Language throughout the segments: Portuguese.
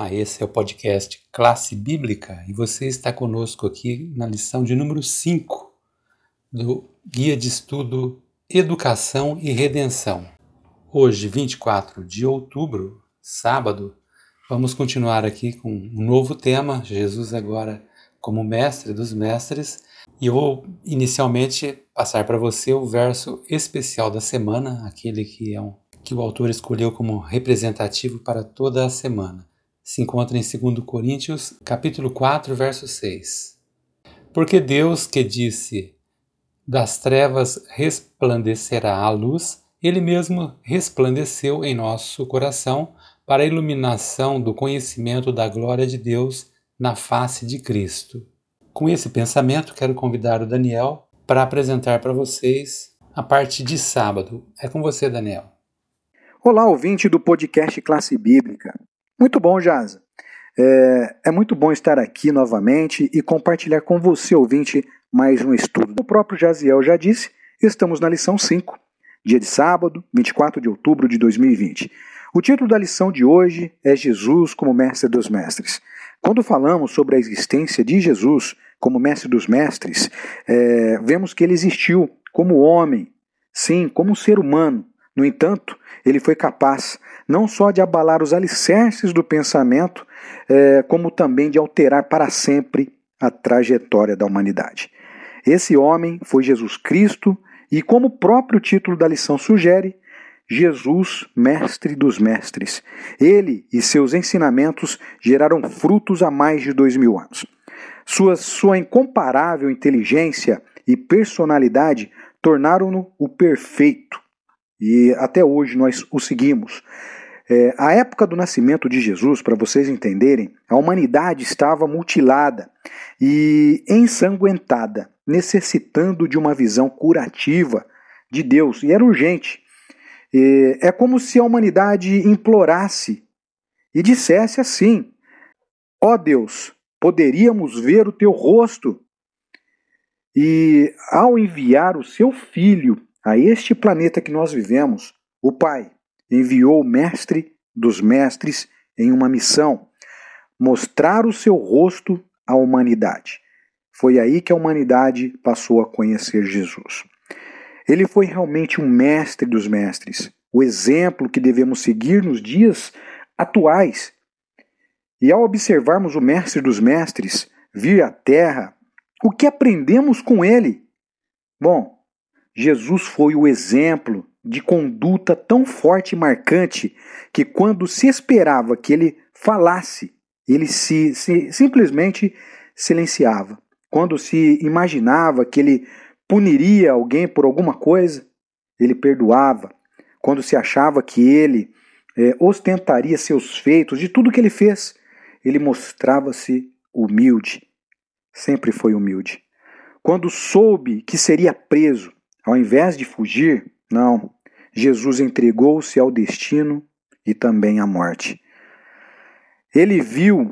Olá, esse é o podcast Classe Bíblica e você está conosco aqui na lição de número 5 do Guia de Estudo Educação e Redenção. Hoje, 24 de outubro, sábado, vamos continuar aqui com um novo tema, Jesus agora como mestre dos mestres, e eu vou inicialmente passar para você o verso especial da semana, aquele que é um que o autor escolheu como representativo para toda a semana. Se encontra em 2 Coríntios, capítulo 4, verso 6. Porque Deus que disse: Das trevas resplandecerá a luz, ele mesmo resplandeceu em nosso coração para a iluminação do conhecimento da glória de Deus na face de Cristo. Com esse pensamento, quero convidar o Daniel para apresentar para vocês a parte de sábado. É com você, Daniel. Olá, ouvinte do podcast Classe Bíblica. Muito bom, Jaza. É, é, muito bom estar aqui novamente e compartilhar com você, ouvinte, mais um estudo. O próprio Jaziel já disse, estamos na lição 5, dia de sábado, 24 de outubro de 2020. O título da lição de hoje é Jesus como Mestre dos Mestres. Quando falamos sobre a existência de Jesus como Mestre dos Mestres, é, vemos que ele existiu como homem, sim, como ser humano, no entanto, ele foi capaz não só de abalar os alicerces do pensamento, é, como também de alterar para sempre a trajetória da humanidade. Esse homem foi Jesus Cristo e, como o próprio título da lição sugere, Jesus, mestre dos mestres. Ele e seus ensinamentos geraram frutos há mais de dois mil anos. Sua, sua incomparável inteligência e personalidade tornaram-no o perfeito, e até hoje nós o seguimos. É, a época do nascimento de Jesus, para vocês entenderem, a humanidade estava mutilada e ensanguentada, necessitando de uma visão curativa de Deus, e era urgente. É, é como se a humanidade implorasse e dissesse assim: Ó oh Deus, poderíamos ver o teu rosto. E ao enviar o seu filho a este planeta que nós vivemos, o Pai enviou o Mestre dos Mestres em uma missão: mostrar o seu rosto à humanidade. Foi aí que a humanidade passou a conhecer Jesus. Ele foi realmente um mestre dos mestres, o exemplo que devemos seguir nos dias atuais. E ao observarmos o mestre dos mestres vir à Terra, o que aprendemos com ele? Bom, Jesus foi o exemplo de conduta tão forte e marcante que, quando se esperava que ele falasse, ele se, se simplesmente silenciava. Quando se imaginava que ele puniria alguém por alguma coisa, ele perdoava. Quando se achava que ele é, ostentaria seus feitos, de tudo que ele fez, ele mostrava-se humilde. Sempre foi humilde. Quando soube que seria preso, ao invés de fugir, não, Jesus entregou-se ao destino e também à morte. Ele viu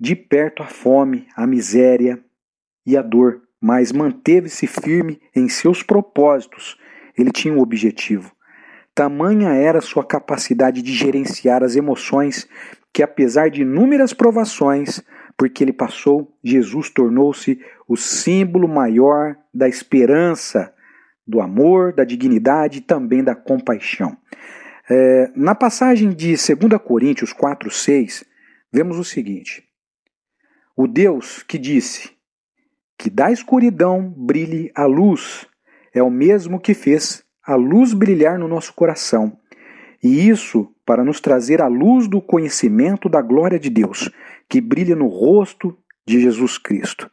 de perto a fome, a miséria e a dor, mas manteve-se firme em seus propósitos. Ele tinha um objetivo. Tamanha era sua capacidade de gerenciar as emoções que, apesar de inúmeras provações, porque ele passou, Jesus tornou-se o símbolo maior da esperança do amor, da dignidade e também da compaixão. É, na passagem de 2 Coríntios 4, 6, vemos o seguinte: O Deus que disse que da escuridão brilhe a luz é o mesmo que fez a luz brilhar no nosso coração. E isso para nos trazer a luz do conhecimento da glória de Deus, que brilha no rosto de Jesus Cristo.